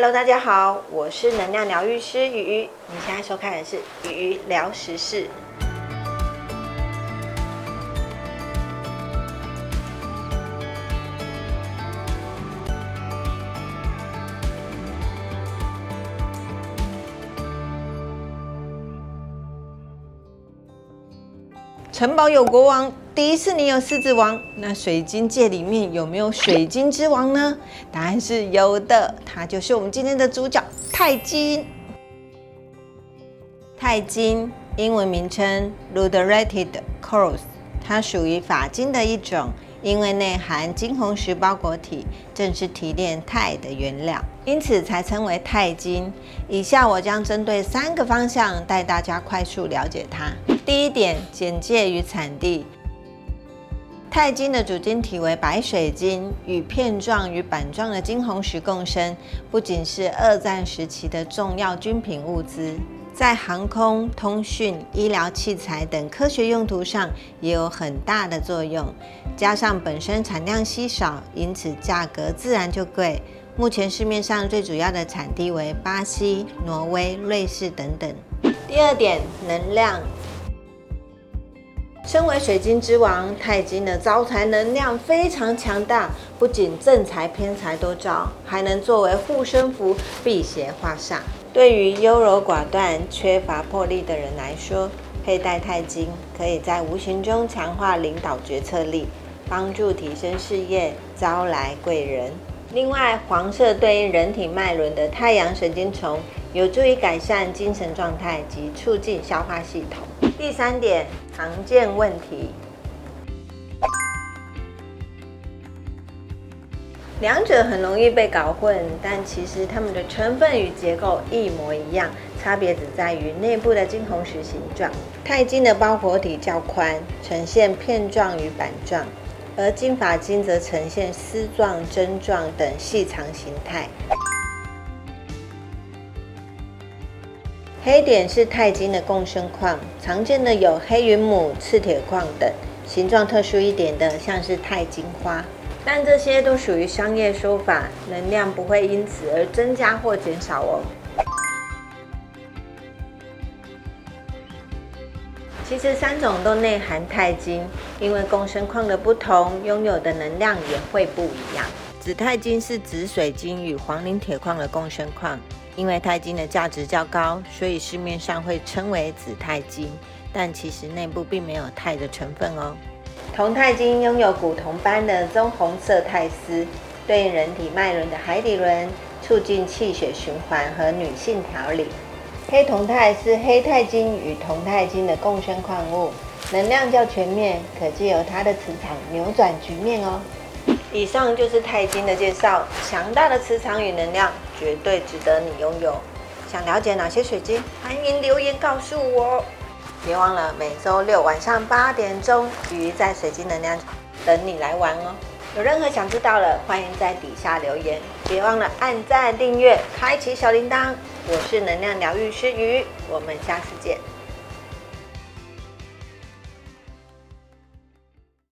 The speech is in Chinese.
Hello，大家好，我是能量疗愈师雨雨。你现在收看的是雨雨聊时事。城堡有国王，迪士尼有狮子王，那水晶界里面有没有水晶之王呢？答案是有的，它就是我们今天的主角钛金。钛金英文名称 Luderated Quartz，它属于法金的一种，因为内含金红石包裹体，正是提炼钛的原料，因此才称为钛金。以下我将针对三个方向带大家快速了解它。第一点，简介与产地。钛金的主晶体为白水晶，与片状与板状的金红石共生，不仅是二战时期的重要军品物资，在航空、通讯、医疗器材等科学用途上也有很大的作用。加上本身产量稀少，因此价格自然就贵。目前市面上最主要的产地为巴西、挪威、瑞士等等。第二点，能量。身为水晶之王，钛金的招财能量非常强大，不仅正财偏财都招，还能作为护身符，辟邪化煞。对于优柔寡断、缺乏魄力的人来说，佩戴钛金可以在无形中强化领导决策力，帮助提升事业，招来贵人。另外，黄色对应人体脉轮的太阳神经丛，有助于改善精神状态及促进消化系统。第三点。常见问题，两者很容易被搞混，但其实它们的成分与结构一模一样，差别只在于内部的金红石形状。钛金的包裹体较宽，呈现片状与板状，而金发金则呈现丝状、针状等细长形态。黑点是钛金的共生矿，常见的有黑云母、赤铁矿等。形状特殊一点的，像是钛金花。但这些都属于商业说法，能量不会因此而增加或减少哦。其实三种都内含钛金，因为共生矿的不同，拥有的能量也会不一样。紫钛金是紫水晶与黄磷铁矿的共生矿。因为钛金的价值较高，所以市面上会称为紫钛金，但其实内部并没有钛的成分哦。铜钛金拥有古铜般的棕红色钛丝，对应人体脉轮的海底轮，促进气血循环和女性调理。黑铜钛是黑钛金与铜钛金的共生矿物，能量较全面，可借由它的磁场扭转局面哦。以上就是钛金的介绍，强大的磁场与能量绝对值得你拥有。想了解哪些水晶？欢迎留言告诉我。别忘了每周六晚上八点钟，鱼在水晶能量等你来玩哦。有任何想知道的，欢迎在底下留言。别忘了按赞、订阅、开启小铃铛。我是能量疗愈师鱼，我们下次见。